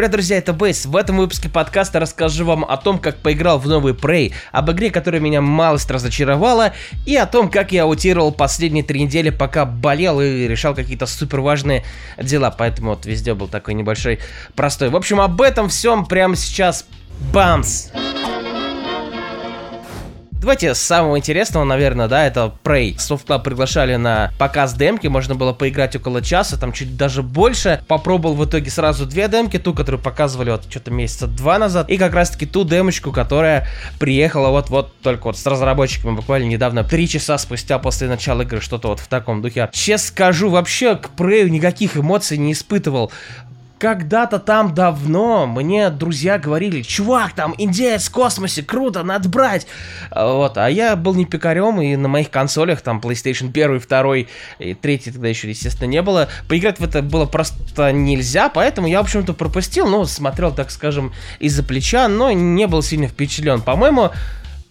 Привет, друзья, это Бейс. В этом выпуске подкаста расскажу вам о том, как поиграл в новый Prey, об игре, которая меня малость разочаровала, и о том, как я аутировал последние три недели, пока болел и решал какие-то супер важные дела. Поэтому вот везде был такой небольшой простой. В общем, об этом всем прямо сейчас. Бамс! Давайте с самого интересного, наверное, да, это Prey. Soft Club приглашали на показ демки, можно было поиграть около часа, там чуть даже больше. Попробовал в итоге сразу две демки, ту, которую показывали вот что-то месяца два назад, и как раз-таки ту демочку, которая приехала вот-вот только вот с разработчиками буквально недавно, три часа спустя после начала игры, что-то вот в таком духе. Честно скажу, вообще к Prey никаких эмоций не испытывал когда-то там давно мне друзья говорили, чувак, там индеец в космосе, круто, надо брать. Вот, а я был не пикарем, и на моих консолях, там PlayStation 1, 2 и 3 тогда еще, естественно, не было. Поиграть в это было просто нельзя, поэтому я, в общем-то, пропустил, ну, смотрел, так скажем, из-за плеча, но не был сильно впечатлен. По-моему,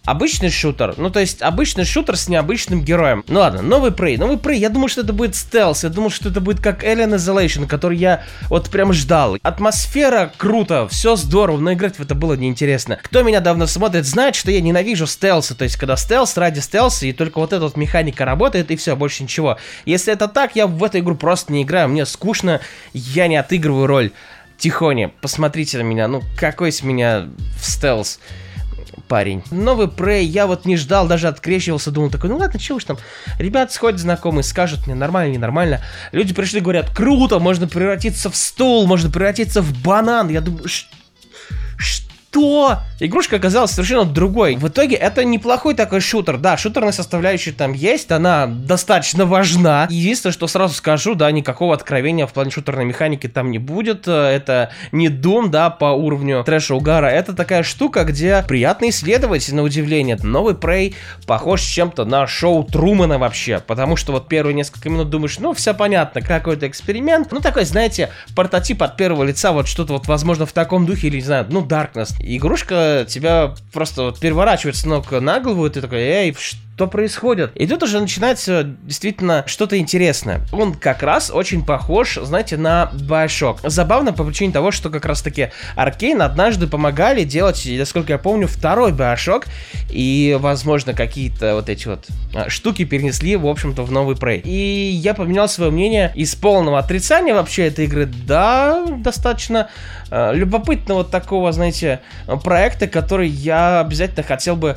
обычный шутер. Ну, то есть, обычный шутер с необычным героем. Ну ладно, новый Prey. Новый Prey, я думал, что это будет стелс. Я думал, что это будет как Alien Isolation, который я вот прям ждал. Атмосфера круто, все здорово, но играть в это было неинтересно. Кто меня давно смотрит, знает, что я ненавижу стелсы. То есть, когда стелс ради стелса, и только вот эта вот механика работает, и все, больше ничего. Если это так, я в эту игру просто не играю. Мне скучно, я не отыгрываю роль. Тихоня, посмотрите на меня, ну какой с меня стелс парень. Новый Prey я вот не ждал, даже открещивался, думал такой, ну ладно, чего уж там. Ребят сходят знакомые, скажут мне, нормально, ненормально. Люди пришли, говорят, круто, можно превратиться в стул, можно превратиться в банан. Я думаю, что? Что? Игрушка оказалась совершенно другой. В итоге это неплохой такой шутер. Да, шутерная составляющая там есть, она достаточно важна. Единственное, что сразу скажу, да, никакого откровения в плане шутерной механики там не будет. Это не Doom, да, по уровню трэша угара. Это такая штука, где приятно исследовать, на удивление. Новый Prey похож чем-то на шоу Трумана вообще. Потому что вот первые несколько минут думаешь, ну, все понятно, какой-то эксперимент. Ну, такой, знаете, прототип от первого лица, вот что-то вот, возможно, в таком духе, или, не знаю, ну, Darkness игрушка тебя просто вот переворачивает с ног на голову, и ты такой, эй, что происходит? И тут уже начинается действительно что-то интересное. Он как раз очень похож, знаете, на Bioshock. Забавно по причине того, что как раз таки Аркейн однажды помогали делать, насколько я помню, второй Bioshock, и, возможно, какие-то вот эти вот а, штуки перенесли, в общем-то, в новый Prey. И я поменял свое мнение из полного отрицания вообще этой игры да, достаточно э, любопытного такого, знаете, проекта, который я обязательно хотел бы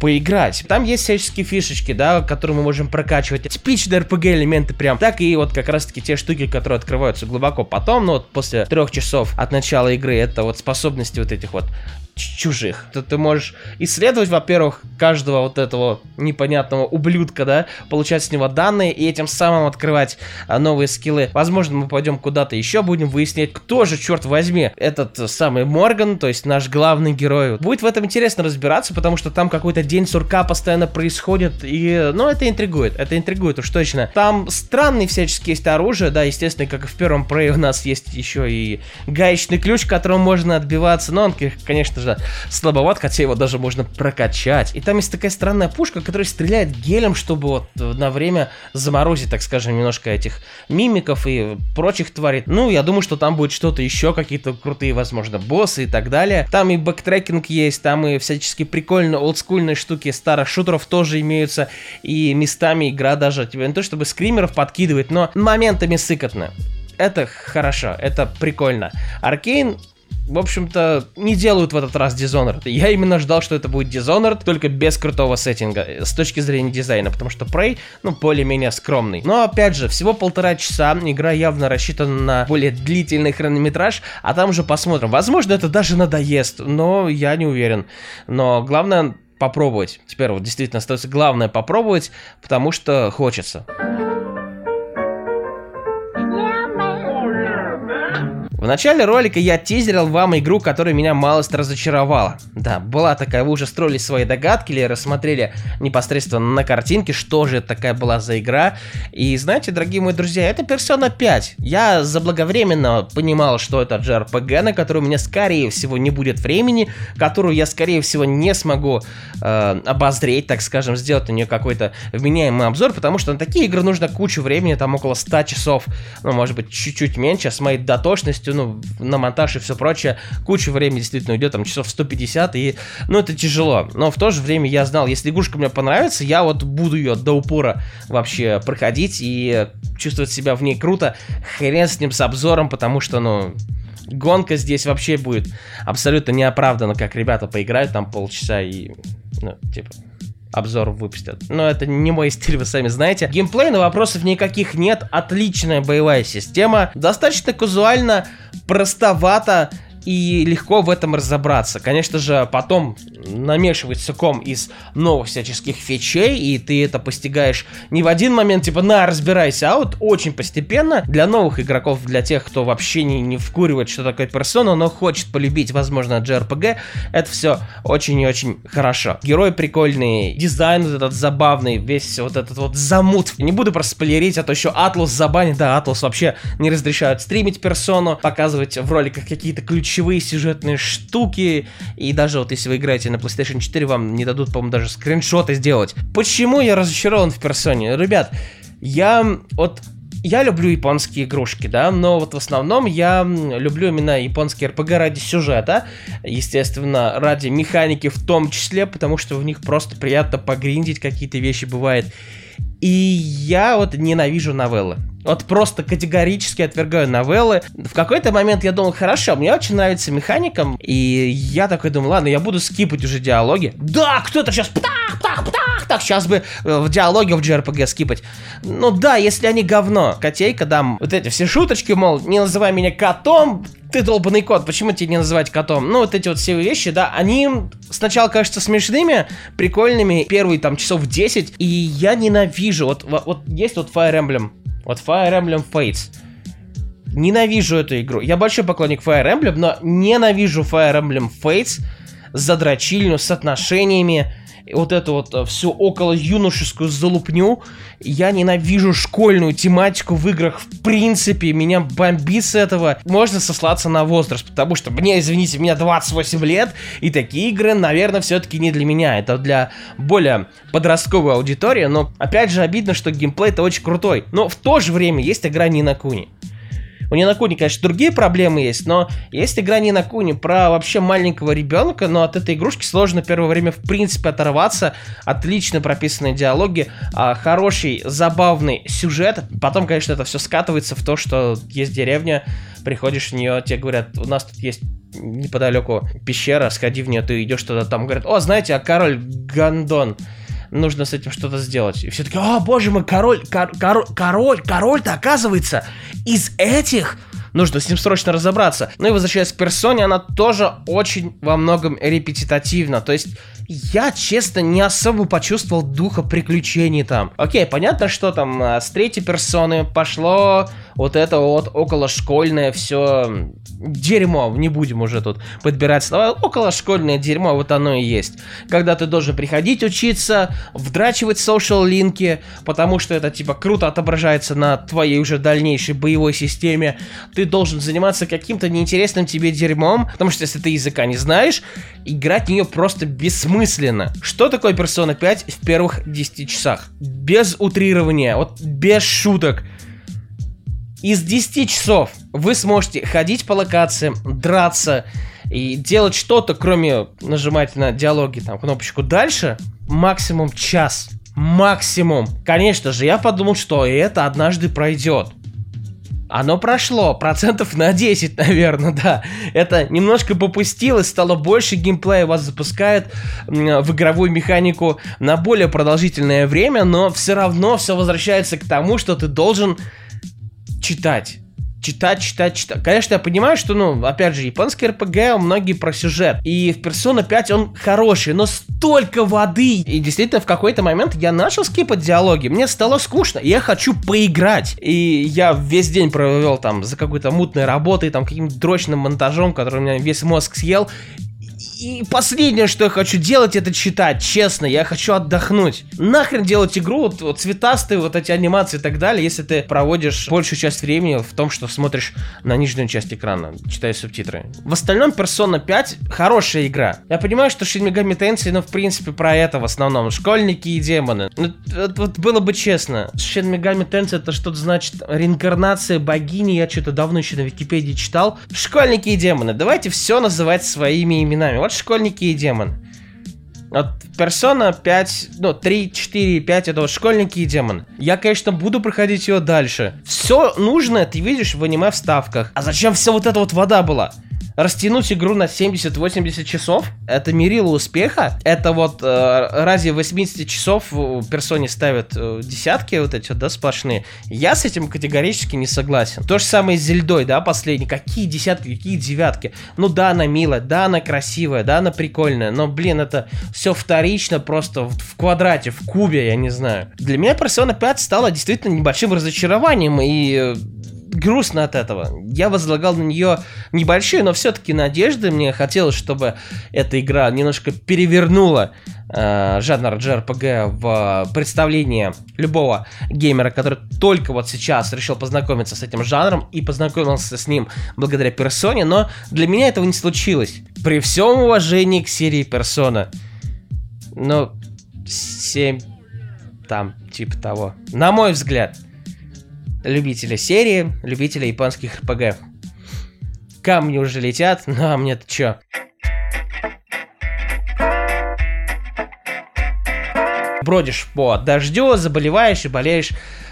поиграть. Там есть всяческие фишечки, да, которые мы можем прокачивать. Типичные RPG элементы прям. Так и вот как раз таки те штуки, которые открываются глубоко потом, ну вот после трех часов от начала игры, это вот способности вот этих вот чужих. То ты можешь исследовать, во-первых, каждого вот этого непонятного ублюдка, да, получать с него данные и этим самым открывать а, новые скиллы. Возможно, мы пойдем куда-то еще, будем выяснять, кто же, черт возьми, этот самый Морган, то есть наш главный герой. Будет в этом интересно разбираться, потому что там какой-то день сурка постоянно происходит, и, ну, это интригует, это интригует уж точно. Там странные всяческие есть оружие, да, естественно, как и в первом Prey у нас есть еще и гаечный ключ, которым можно отбиваться, но он, конечно же, конечно, слабоват, хотя его даже можно прокачать. И там есть такая странная пушка, которая стреляет гелем, чтобы вот на время заморозить, так скажем, немножко этих мимиков и прочих тварей. Ну, я думаю, что там будет что-то еще, какие-то крутые, возможно, боссы и так далее. Там и бэктрекинг есть, там и всячески прикольные олдскульные штуки старых шутеров тоже имеются, и местами игра даже тебе не то чтобы скримеров подкидывает, но моментами сыкотно это хорошо, это прикольно. Аркейн в общем-то, не делают в этот раз Dishonored. Я именно ждал, что это будет Dishonored, только без крутого сеттинга, э, с точки зрения дизайна, потому что Prey, ну, более-менее скромный. Но, опять же, всего полтора часа, игра явно рассчитана на более длительный хронометраж, а там уже посмотрим. Возможно, это даже надоест, но я не уверен. Но главное попробовать. Теперь вот действительно остается главное попробовать, потому что хочется. Начале ролика я тизерил вам игру, которая меня малость разочаровала. Да, была такая, вы уже строили свои догадки или рассмотрели непосредственно на картинке, что же это такая была за игра. И знаете, дорогие мои друзья, это Persona 5. Я заблаговременно понимал, что это JRPG, на которую у меня скорее всего не будет времени, которую я скорее всего не смогу э, обозреть, так скажем, сделать на нее какой-то вменяемый обзор, потому что на такие игры нужно кучу времени, там около 100 часов, ну может быть чуть-чуть меньше, с моей дотошностью ну, на монтаж и все прочее, куча времени действительно уйдет, там, часов 150, и, ну, это тяжело. Но в то же время я знал, если игрушка мне понравится, я вот буду ее до упора вообще проходить и чувствовать себя в ней круто. Хрен с ним с обзором, потому что, ну, гонка здесь вообще будет абсолютно неоправданно, как ребята поиграют там полчаса и, ну, типа, обзор выпустят. Но это не мой стиль, вы сами знаете. Геймплей, но вопросов никаких нет. Отличная боевая система. Достаточно казуально, простовато и легко в этом разобраться. Конечно же, потом намешивается ком из новых всяческих фичей, и ты это постигаешь не в один момент, типа, на, разбирайся, а вот очень постепенно. Для новых игроков, для тех, кто вообще не, не вкуривает, что такое персона, но хочет полюбить, возможно, JRPG, это все очень и очень хорошо. Герой прикольный, дизайн вот этот забавный, весь вот этот вот замут. Не буду просто спойлерить, а то еще Атлус забанит, да, Атлус вообще не разрешают стримить персону, показывать в роликах какие-то ключи ключевые сюжетные штуки, и даже вот если вы играете на PlayStation 4, вам не дадут, по-моему, даже скриншоты сделать. Почему я разочарован в персоне? Ребят, я вот я люблю японские игрушки, да, но вот в основном я люблю именно японские RPG ради сюжета, естественно, ради механики в том числе, потому что в них просто приятно погриндить какие-то вещи бывает. И я вот ненавижу новеллы. Вот просто категорически отвергаю новеллы. В какой-то момент я думал, хорошо, мне очень нравится механикам, и я такой думаю, ладно, я буду скипать уже диалоги. Да, кто-то сейчас птах, птах, птах, так, сейчас бы э, в диалоге в JRPG скипать. Ну да, если они говно. Котейка, да, вот эти все шуточки, мол, не называй меня котом, ты долбанный кот, почему тебе не называть котом? Ну, вот эти вот все вещи, да, они сначала кажутся смешными, прикольными, первые там часов 10, и я ненавижу, вот, вот, есть вот Fire Emblem, вот Fire Emblem Fates. Ненавижу эту игру. Я большой поклонник Fire Emblem, но ненавижу Fire Emblem Fates за дрочильню, с отношениями, вот эту вот э, всю около юношескую залупню. Я ненавижу школьную тематику в играх в принципе. Меня бомбит с этого. Можно сослаться на возраст, потому что мне, извините, мне 28 лет, и такие игры, наверное, все-таки не для меня. Это для более подростковой аудитории, но опять же обидно, что геймплей-то очень крутой. Но в то же время есть игра на Куни. У Нинакуни, конечно, другие проблемы есть, но есть игра Нинакуни про вообще маленького ребенка, но от этой игрушки сложно первое время в принципе оторваться. Отлично прописанные диалоги, а, хороший, забавный сюжет. Потом, конечно, это все скатывается в то, что есть деревня, приходишь в нее, тебе говорят, у нас тут есть неподалеку пещера, сходи в нее, ты идешь туда, там говорят, о, знаете, а король Гандон, нужно с этим что-то сделать. И все таки о, боже мой, король, кор, король, король, король-то оказывается из этих нужно с ним срочно разобраться. Ну и возвращаясь к персоне, она тоже очень во многом репетитативна. То есть я, честно, не особо почувствовал духа приключений там. Окей, понятно, что там а, с третьей персоны пошло вот это вот околошкольное все дерьмо, не будем уже тут подбирать слова, околошкольное дерьмо, вот оно и есть. Когда ты должен приходить учиться, вдрачивать social линки, потому что это типа круто отображается на твоей уже дальнейшей боевой системе, ты должен заниматься каким-то неинтересным тебе дерьмом, потому что если ты языка не знаешь, играть в нее просто бессмысленно. Что такое Persona 5 в первых 10 часах? Без утрирования, вот без шуток. Из 10 часов вы сможете ходить по локациям, драться и делать что-то, кроме нажимать на диалоги, там, кнопочку дальше, максимум час. Максимум. Конечно же, я подумал, что это однажды пройдет. Оно прошло, процентов на 10, наверное, да. Это немножко попустилось, стало больше геймплея, вас запускает в игровую механику на более продолжительное время, но все равно все возвращается к тому, что ты должен читать. Читать, читать, читать. Конечно, я понимаю, что, ну, опять же, японский РПГ, многие про сюжет. И в Persona 5 он хороший, но столько воды. И действительно, в какой-то момент я начал скипать диалоги. Мне стало скучно. Я хочу поиграть. И я весь день провел там за какой-то мутной работой, там, каким-то дрочным монтажом, который у меня весь мозг съел. И последнее, что я хочу делать, это читать, честно, я хочу отдохнуть. Нахрен делать игру, вот, вот цветастые вот эти анимации и так далее, если ты проводишь большую часть времени в том, что смотришь на нижнюю часть экрана, читаешь субтитры. В остальном Persona 5 хорошая игра. Я понимаю, что Shin Megami Tensei, ну, в принципе, про это в основном. Школьники и демоны. Ну, вот, вот было бы честно. Shin Megami Tensei это что-то значит реинкарнация богини, я что-то давно еще на Википедии читал. Школьники и демоны. Давайте все называть своими именами. Вот школьники и демон. Вот персона 5, ну, 3, 4, 5 это вот школьники и демон. Я, конечно, буду проходить ее дальше. Все нужное ты видишь в аниме-вставках. А зачем вся вот эта вот вода была? Растянуть игру на 70-80 часов, это мерило успеха. Это вот э, разве 80 часов персоне ставят э, десятки вот эти да, сплошные. Я с этим категорически не согласен. То же самое с Зельдой, да, последний. Какие десятки, какие девятки? Ну да, она милая, да, она красивая, да, она прикольная, но, блин, это все вторично просто в, в квадрате, в кубе, я не знаю. Для меня Persona 5 стала действительно небольшим разочарованием, и э, грустно от этого. Я возлагал на нее небольшие, но все-таки надежды. Мне хотелось, чтобы эта игра немножко перевернула э, жанр JRPG в представлении любого геймера, который только вот сейчас решил познакомиться с этим жанром и познакомился с ним благодаря персоне, но для меня этого не случилось. При всем уважении к серии персона. Ну, 7 там, типа того. На мой взгляд любителя серии, любителя японских РПГ. Камни уже летят, ну а мне-то чё? Бродишь по дождю, заболеваешь и болеешь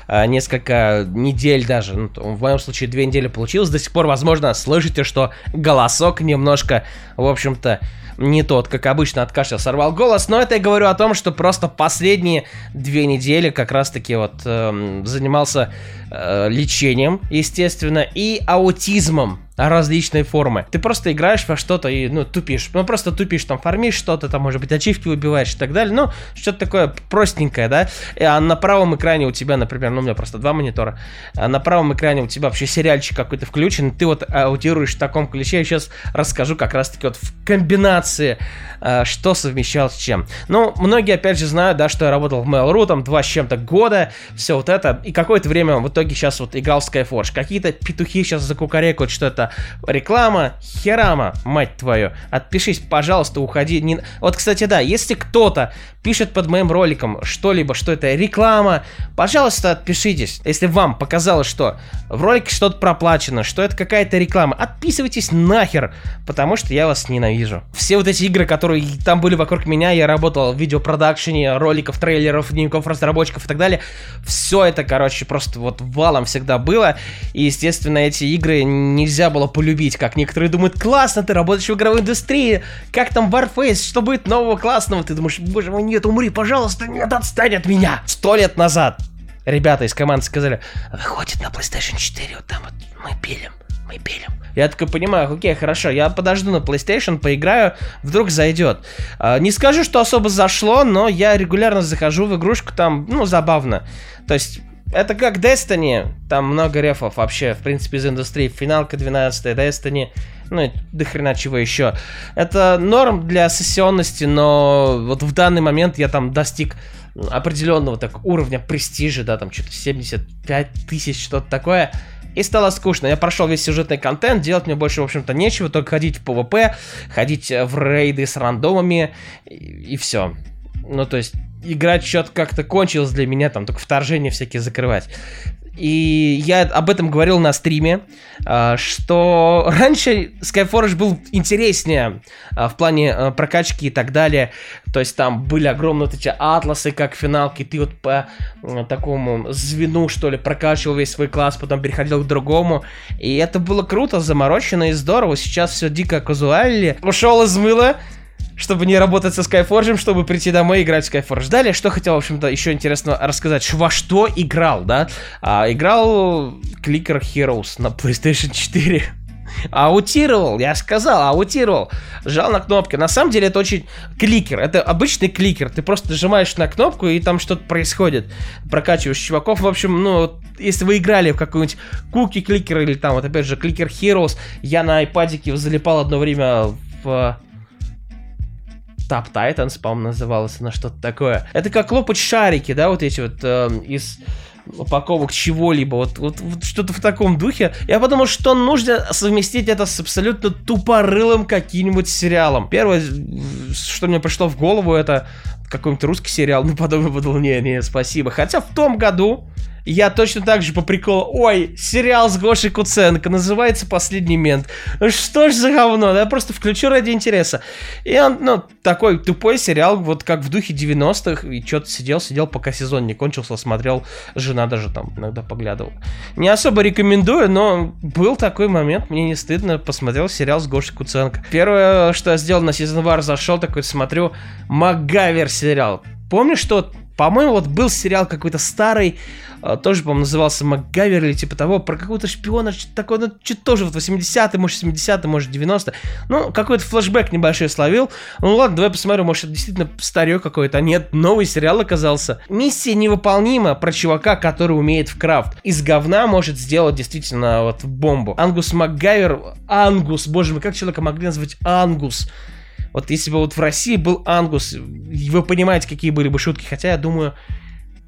несколько недель даже. Ну, в моем случае две недели получилось. До сих пор, возможно, слышите, что голосок немножко, в общем-то, не тот, как обычно от кашля сорвал голос, но это я говорю о том, что просто последние две недели как раз-таки вот э, занимался э, лечением, естественно, и аутизмом различной формы. Ты просто играешь во что-то и, ну, тупишь. Ну, просто тупишь, там, фармишь что-то, там, может быть, ачивки выбиваешь и так далее. Ну, что-то такое простенькое, да? А на правом экране у тебя, например, ну, у меня просто два монитора, а на правом экране у тебя вообще сериальчик какой-то включен, ты вот аутируешь в таком ключе. Я сейчас расскажу как раз-таки вот в комбинации, э, что совмещал с чем. Ну, многие, опять же, знают, да, что я работал в Mail.ru, там, два с чем-то года, все вот это, и какое-то время в итоге сейчас вот играл в Skyforge. Какие-то петухи сейчас закукарекают, что это реклама, херама, мать твою. Отпишись, пожалуйста, уходи. Не... Вот, кстати, да, если кто-то пишет под моим роликом что-либо, что это реклама, пожалуйста, отпишитесь. Если вам показалось, что в ролике что-то проплачено, что это какая-то реклама, отписывайтесь нахер, потому что я вас ненавижу. Все вот эти игры, которые там были вокруг меня, я работал в видеопродакшене, роликов, трейлеров, дневников разработчиков и так далее, все это, короче, просто вот валом всегда было, и, естественно, эти игры нельзя было полюбить, как некоторые думают, классно, ты работаешь в игровой индустрии, как там Warface, что будет нового классного, ты думаешь, боже мой, нет, умри, пожалуйста, нет, отстань от меня. Сто лет назад ребята из команды сказали, выходит на PlayStation 4, вот там вот мы пилим, мы пилим. Я такой понимаю, окей, хорошо, я подожду на PlayStation, поиграю, вдруг зайдет. А, не скажу, что особо зашло, но я регулярно захожу в игрушку, там, ну, забавно. То есть, это как Destiny, там много рефов вообще, в принципе, из индустрии. Финалка 12 Destiny, ну и до хрена чего еще. Это норм для сессионности, но вот в данный момент я там достиг определенного так уровня престижа, да, там что-то 75 тысяч, что-то такое. И стало скучно. Я прошел весь сюжетный контент, делать мне больше, в общем-то, нечего, только ходить в PvP, ходить в рейды с рандомами, и, и все. Ну, то есть, играть что-то как-то кончилось для меня, там только вторжения всякие закрывать. И я об этом говорил на стриме, а, что раньше Skyforge был интереснее а, в плане а, прокачки и так далее. То есть там были огромные вот эти атласы, как финалки. Ты вот по такому звену, что ли, прокачивал весь свой класс, потом переходил к другому. И это было круто, заморочено и здорово. Сейчас все дико казуально. Ушел из мыла, чтобы не работать со Skyforge, чтобы прийти домой и играть в Skyforge. Далее, что хотел, в общем-то, еще интересно рассказать. Во что играл, да? А, играл Clicker Heroes на PlayStation 4. Аутировал, я сказал, аутировал. Жал на кнопки. На самом деле это очень кликер. Это обычный кликер. Ты просто нажимаешь на кнопку и там что-то происходит. Прокачиваешь чуваков. В общем, ну, если вы играли в какой-нибудь куки кликер или там, вот опять же, кликер Heroes, я на айпадике залипал одно время в Top Titans, по-моему, называлось, на что-то такое. Это как лопать шарики, да, вот эти вот э, из упаковок чего-либо, вот, вот, вот что-то в таком духе. Я подумал, что нужно совместить это с абсолютно тупорылым каким-нибудь сериалом. Первое, что мне пришло в голову, это какой-нибудь русский сериал, ну, подумал, подумал, не, спасибо. Хотя в том году я точно так же по приколу, ой, сериал с Гошей Куценко, называется «Последний мент». Что ж за говно, я просто включу ради интереса. И он, ну, такой тупой сериал, вот как в духе 90-х, и что-то сидел, сидел, пока сезон не кончился, смотрел, жена даже там иногда поглядывала. Не особо рекомендую, но был такой момент, мне не стыдно, посмотрел сериал с Гошей Куценко. Первое, что я сделал на сезон вар, зашел такой, смотрю, Макгавер сериал. Помнишь, что по-моему, вот был сериал какой-то старый, тоже, по-моему, назывался МакГавер или типа того, про какого-то шпиона, что-то такое, ну, что-то тоже вот 80-е, может, 70-е, может, 90-е. Ну, какой-то флешбэк небольшой словил. Ну, ладно, давай посмотрю, может, это действительно старье какое-то. А нет, новый сериал оказался. Миссия невыполнима про чувака, который умеет в крафт. Из говна может сделать действительно вот бомбу. Ангус МакГавер, Ангус, боже мой, как человека могли назвать Ангус? Вот если бы вот в России был Ангус, вы понимаете, какие были бы шутки, хотя я думаю,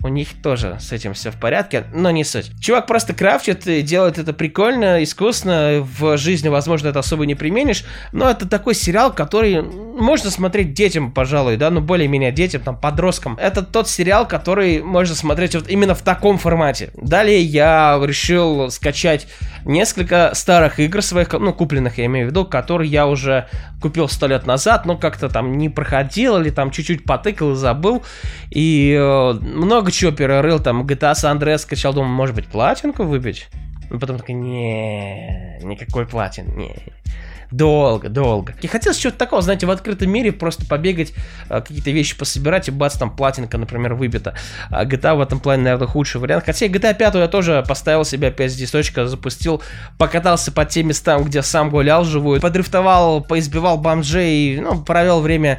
у них тоже с этим все в порядке, но не суть. Чувак просто крафтит и делает это прикольно, искусно, в жизни, возможно, это особо не применишь, но это такой сериал, который можно смотреть детям, пожалуй, да, ну более-менее детям, там, подросткам. Это тот сериал, который можно смотреть вот именно в таком формате. Далее я решил скачать несколько старых игр своих, ну, купленных, я имею в виду, которые я уже купил сто лет назад, но как-то там не проходил или там чуть-чуть потыкал и забыл. И э, много чего перерыл, там GTA San Andreas скачал, думаю, может быть, платинку выбить? Ну, потом такой, не, никакой платин, не. Долго, долго. И хотелось чего-то такого, знаете, в открытом мире просто побегать, а, какие-то вещи пособирать, и бац, там платинка, например, выбита. А GTA в этом плане, наверное, худший вариант. Хотя GTA 5 я тоже поставил себе опять здесь точка, запустил, покатался по тем местам, где сам гулял живую, подрифтовал, поизбивал бомжей, ну, провел время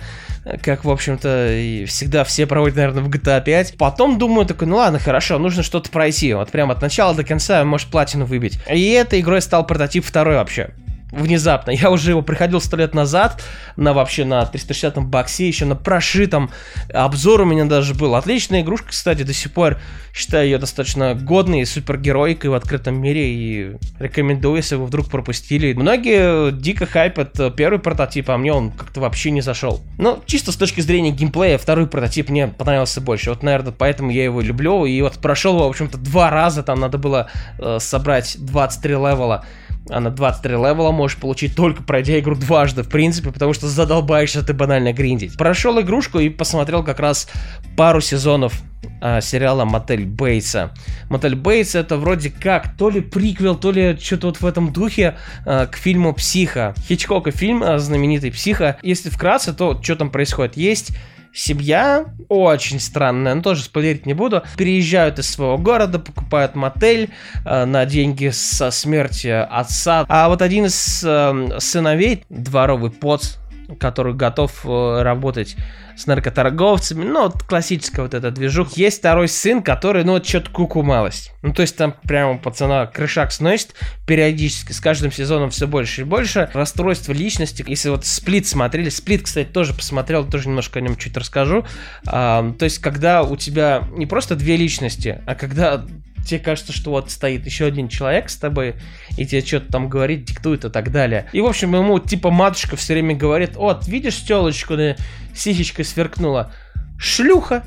как, в общем-то, и всегда все проводят, наверное, в GTA 5. Потом думаю, такой, ну ладно, хорошо, нужно что-то пройти. Вот прям от начала до конца, может, платину выбить. И этой игрой стал прототип второй вообще внезапно. Я уже его приходил сто лет назад на вообще на 360-м боксе, еще на прошитом. Обзор у меня даже был. Отличная игрушка, кстати, до сих пор считаю ее достаточно годной, супергероикой в открытом мире и рекомендую, если вы вдруг пропустили. Многие дико хайпят первый прототип, а мне он как-то вообще не зашел. Но чисто с точки зрения геймплея второй прототип мне понравился больше. Вот, наверное, поэтому я его люблю. И вот прошел его, в общем-то, два раза. Там надо было э, собрать 23 левела а на 23 левела можешь получить только пройдя игру дважды, в принципе, потому что задолбаешься ты банально гриндить. Прошел игрушку и посмотрел как раз пару сезонов а, сериала Мотель Бейтса. Мотель Бейтс это вроде как то ли приквел, то ли что-то вот в этом духе а, к фильму Психа. Хичкока фильм а, знаменитый Психа. Если вкратце, то что там происходит? Есть семья очень странная, но тоже спойлерить не буду. Переезжают из своего города, покупают мотель э, на деньги со смерти отца. А вот один из э, сыновей, дворовый поц, который готов э, работать с наркоторговцами, ну, вот классическая вот эта движуха. Есть второй сын, который, ну, вот что-то куку малость. Ну, то есть там прямо пацана крышак сносит периодически, с каждым сезоном все больше и больше. Расстройство личности. Если вот Сплит смотрели, Сплит, кстати, тоже посмотрел, тоже немножко о нем чуть расскажу. А, то есть, когда у тебя не просто две личности, а когда тебе кажется, что вот стоит еще один человек с тобой, и тебе что-то там говорит, диктует и так далее. И, в общем, ему типа матушка все время говорит, вот, видишь телочку, да, сисечкой сверкнула. Шлюха!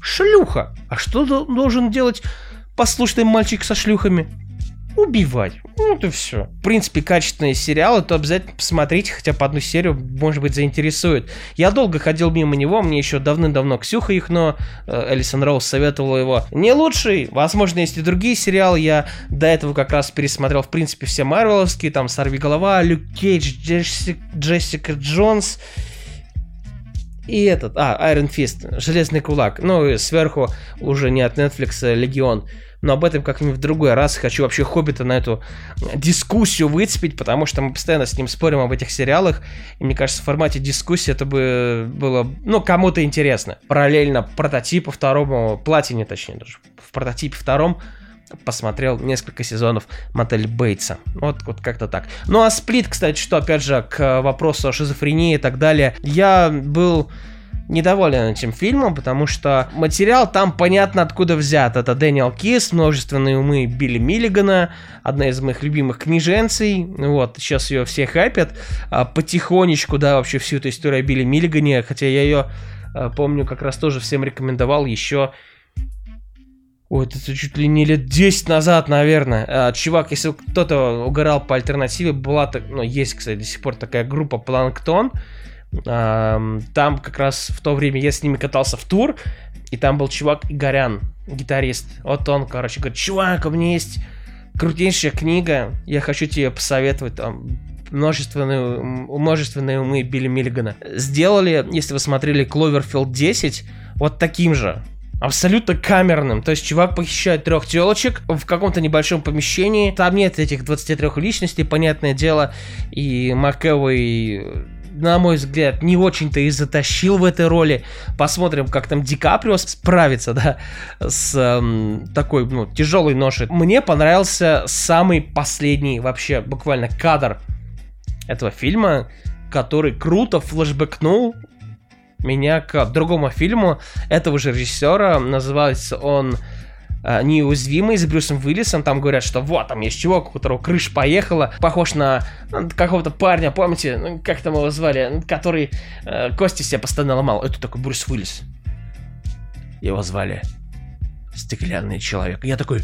Шлюха! А что должен делать послушный мальчик со шлюхами? Убивать. Ну, это все. В принципе, качественные сериалы, то обязательно посмотрите хотя бы одну серию, может быть, заинтересует. Я долго ходил мимо него, мне еще давным-давно Ксюха их, но э, Элисон Роуз советовала его. Не лучший, возможно, есть и другие сериалы, я до этого как раз пересмотрел, в принципе, все Марвеловские, там, Сорви Голова, Люк Кейдж, Джессика, Джессика Джонс, и этот, а, Iron Fist, Железный Кулак. Ну, и сверху уже не от Netflix, Легион но об этом как-нибудь в другой раз. Хочу вообще Хоббита на эту дискуссию выцепить, потому что мы постоянно с ним спорим об этих сериалах, и мне кажется, в формате дискуссии это бы было, ну, кому-то интересно. Параллельно прототипу второму, платине точнее даже, в прототипе втором посмотрел несколько сезонов Мотель Бейтса. Вот, вот как-то так. Ну а Сплит, кстати, что опять же к вопросу о шизофрении и так далее. Я был недоволен этим фильмом, потому что материал там понятно откуда взят. Это Дэниел Кис, множественные умы Билли Миллигана, одна из моих любимых книженцей. Вот, сейчас ее все хайпят. А, потихонечку, да, вообще всю эту историю о Билли Миллигане, хотя я ее а, помню, как раз тоже всем рекомендовал еще Ой, это чуть ли не лет 10 назад, наверное. А, чувак, если кто-то угорал по альтернативе, была так, ну, есть, кстати, до сих пор такая группа Планктон. Там как раз в то время я с ними катался в тур, и там был чувак Игорян, гитарист. Вот он, короче, говорит, чувак, у меня есть крутейшая книга, я хочу тебе посоветовать, там, множественные, множественные умы Билли Миллигана. Сделали, если вы смотрели Кловерфилд 10, вот таким же абсолютно камерным. То есть чувак похищает трех телочек в каком-то небольшом помещении. Там нет этих 23 личностей, понятное дело. И МакЭвой на мой взгляд, не очень-то и затащил в этой роли. Посмотрим, как там Ди Каприо справится, да, с эм, такой, ну, тяжелой ношей. Мне понравился самый последний вообще буквально кадр этого фильма, который круто флешбэкнул меня к другому фильму этого же режиссера. Называется он неуязвимый с Брюсом Уиллисом. Там говорят, что вот, там есть чувак, у которого крыша поехала, похож на ну, какого-то парня, помните, ну, как там его звали, который э, кости себе постоянно ломал. Это такой Брюс Уиллис. Его звали Стеклянный Человек. Я такой,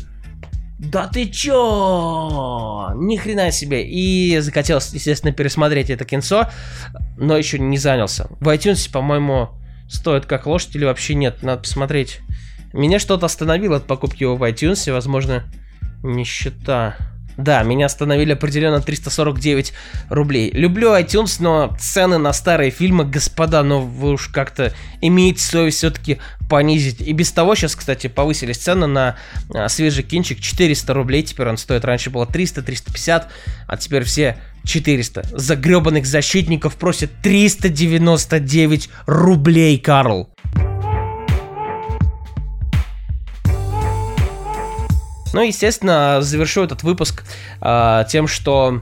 да ты чё? Ни хрена себе. И захотелось, естественно, пересмотреть это кинцо, но еще не занялся. В iTunes, по-моему, стоит как лошадь или вообще нет. Надо посмотреть. Меня что-то остановило от покупки его в iTunes, возможно, нищета. Да, меня остановили определенно 349 рублей. Люблю iTunes, но цены на старые фильмы, господа, ну вы уж как-то имеете совесть все-таки понизить. И без того сейчас, кстати, повысились цены на а, свежий кинчик 400 рублей. Теперь он стоит, раньше было 300-350, а теперь все 400. За гребаных защитников просят 399 рублей, Карл. Ну, естественно, завершу этот выпуск э, тем, что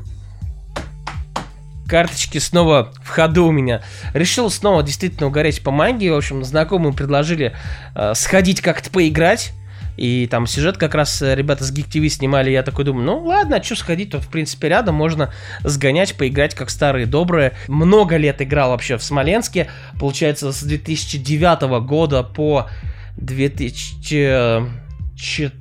карточки снова в ходу у меня. Решил снова действительно угореть по магии. В общем, знакомые предложили э, сходить как-то поиграть. И там сюжет как раз э, ребята с Geek TV снимали. Я такой думаю, ну ладно, что сходить, тут в принципе рядом можно сгонять, поиграть как старые добрые. Много лет играл вообще в Смоленске. Получается, с 2009 года по 2004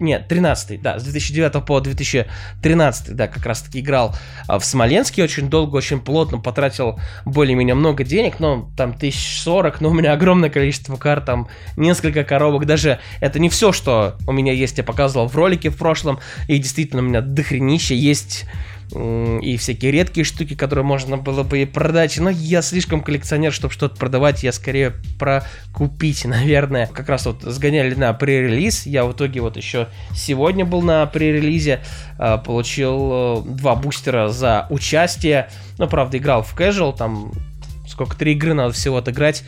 нет, 13 да, с 2009 по 2013, да, как раз таки играл а, в Смоленске очень долго, очень плотно, потратил более-менее много денег, но там 1040, но у меня огромное количество карт, там несколько коробок, даже это не все, что у меня есть, я показывал в ролике в прошлом, и действительно у меня дохренище есть и всякие редкие штуки, которые можно было бы и продать. Но я слишком коллекционер, чтобы что-то продавать, я скорее про купить, наверное. Как раз вот сгоняли на пререлиз, я в итоге вот еще сегодня был на пререлизе, а, получил э, два бустера за участие. Ну, правда, играл в casual, там сколько, три игры надо всего отыграть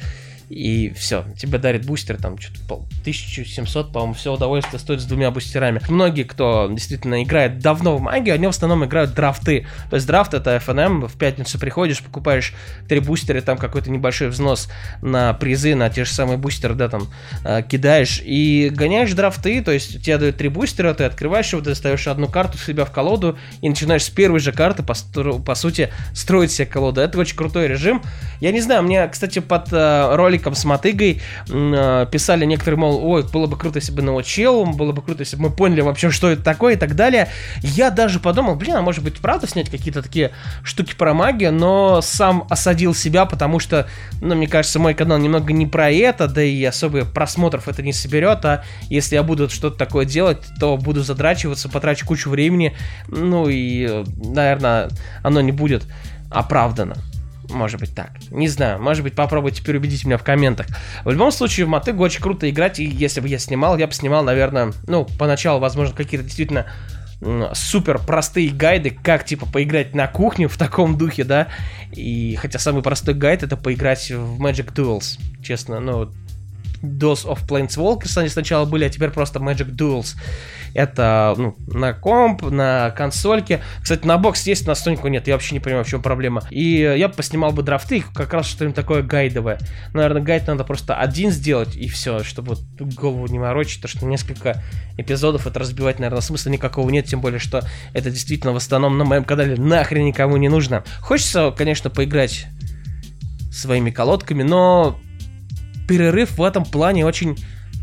и все, тебе дарит бустер, там, что-то 1700, по-моему, все удовольствие стоит с двумя бустерами. Многие, кто действительно играет давно в магию, они в основном играют драфты. То есть драфт это FNM, в пятницу приходишь, покупаешь три бустера, там какой-то небольшой взнос на призы, на те же самые бустеры, да, там, э, кидаешь и гоняешь драфты, то есть тебе дают три бустера, ты открываешь его, достаешь одну карту себя в колоду и начинаешь с первой же карты, по, по сути, строить себе колоду. Это очень крутой режим. Я не знаю, мне, кстати, под э, ролик роликом с мотыгой э, писали некоторые, мол, ой, было бы круто, если бы научил, было бы круто, если бы мы поняли вообще, что это такое и так далее. Я даже подумал, блин, а может быть, правда снять какие-то такие штуки про магию, но сам осадил себя, потому что, ну, мне кажется, мой канал немного не про это, да и особо просмотров это не соберет, а если я буду что-то такое делать, то буду задрачиваться, потрачу кучу времени, ну и, наверное, оно не будет оправдано. Может быть так. Не знаю. Может быть, попробуйте переубедить меня в комментах. В любом случае, в Мотыгу очень круто играть. И если бы я снимал, я бы снимал, наверное, ну, поначалу, возможно, какие-то действительно супер простые гайды, как типа поиграть на кухне в таком духе, да. И хотя самый простой гайд это поиграть в Magic Duels, честно, ну Duels of Planeswalkers они сначала были, а теперь просто Magic Duels. Это ну, на комп, на консольке. Кстати, на бокс есть, на Sonic нет. Я вообще не понимаю, в чем проблема. И я поснимал бы драфты, как раз что-нибудь такое гайдовое. Наверное, гайд надо просто один сделать, и все, чтобы голову не морочить, то что несколько эпизодов это разбивать, наверное, смысла никакого нет, тем более, что это действительно в основном на моем канале нахрен никому не нужно. Хочется, конечно, поиграть своими колодками, но перерыв в этом плане очень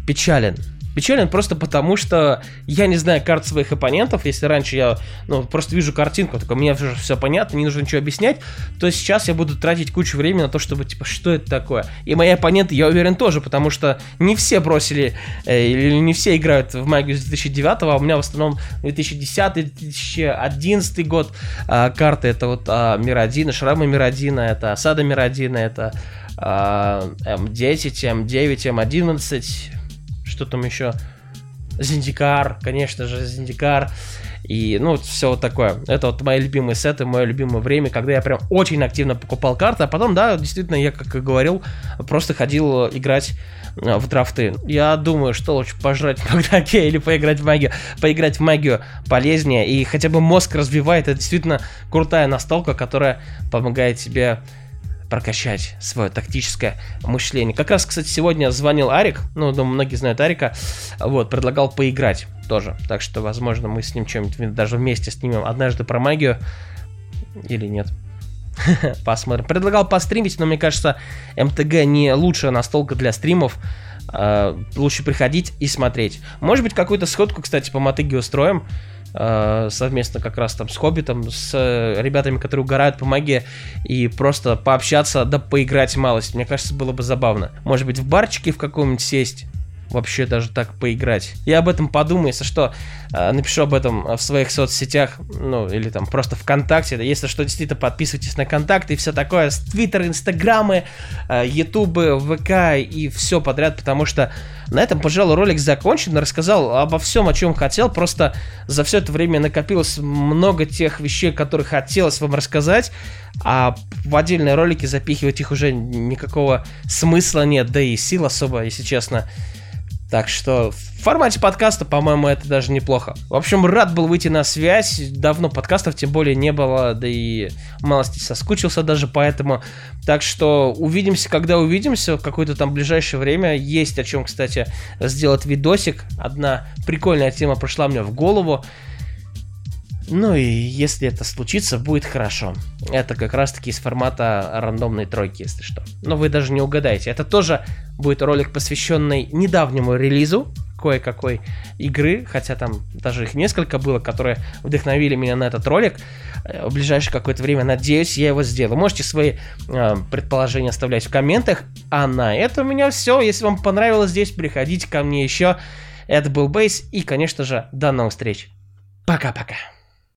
печален. Печален просто потому, что я не знаю карт своих оппонентов. Если раньше я ну, просто вижу картинку, такой, мне уже все понятно, не нужно ничего объяснять, то сейчас я буду тратить кучу времени на то, чтобы, типа, что это такое. И мои оппоненты, я уверен, тоже, потому что не все бросили, э, или не все играют в магию с 2009, а у меня в основном 2010-2011 год э, карты. Это вот э, Миродина, Шрамы Миродина, это Осада Миродина, это М10, М9, М11, что там еще? Зиндикар, конечно же, Зиндикар. И, ну, все вот такое. Это вот мои любимые сеты, мое любимое время, когда я прям очень активно покупал карты, а потом, да, действительно, я, как и говорил, просто ходил играть э, в драфты. Я думаю, что лучше пожрать Макдаке или поиграть в магию. Поиграть в магию полезнее и хотя бы мозг развивает. Это действительно крутая настолка, которая помогает тебе прокачать свое тактическое мышление. Как раз, кстати, сегодня звонил Арик, ну, думаю, многие знают Арика, вот, предлагал поиграть тоже. Так что, возможно, мы с ним чем-нибудь даже вместе снимем однажды про магию или нет. Посмотрим. Предлагал постримить, но мне кажется, МТГ не лучшая настолка для стримов. Uh, лучше приходить и смотреть. Может быть, какую-то сходку, кстати, по мотыге устроим. Э, совместно как раз там с Хоббитом, с э, ребятами, которые угорают по магии, и просто пообщаться, да поиграть малость. Мне кажется, было бы забавно. Может быть, в барчике в каком-нибудь сесть, вообще даже так поиграть. Я об этом подумаю, если что, э, напишу об этом в своих соцсетях, ну, или там просто ВКонтакте. Если что, действительно, подписывайтесь на контакты и все такое, с Твиттер, Инстаграмы, Ютубы, ВК и все подряд, потому что на этом, пожалуй, ролик закончен. Рассказал обо всем, о чем хотел. Просто за все это время накопилось много тех вещей, которые хотелось вам рассказать. А в отдельные ролики запихивать их уже никакого смысла нет. Да и сил особо, если честно. Так что в формате подкаста, по-моему, это даже неплохо. В общем, рад был выйти на связь. Давно подкастов тем более не было, да и малости соскучился даже поэтому. Так что увидимся, когда увидимся, в какое-то там ближайшее время. Есть о чем, кстати, сделать видосик. Одна прикольная тема пришла мне в голову. Ну и если это случится, будет хорошо. Это как раз таки из формата рандомной тройки, если что. Но вы даже не угадаете. Это тоже будет ролик, посвященный недавнему релизу кое-какой игры, хотя там даже их несколько было, которые вдохновили меня на этот ролик. Э, в ближайшее какое-то время, надеюсь, я его сделаю. Можете свои э, предположения оставлять в комментах. А на этом у меня все. Если вам понравилось здесь, приходите ко мне еще. Это был Бейс. И, конечно же, до новых встреч. Пока-пока.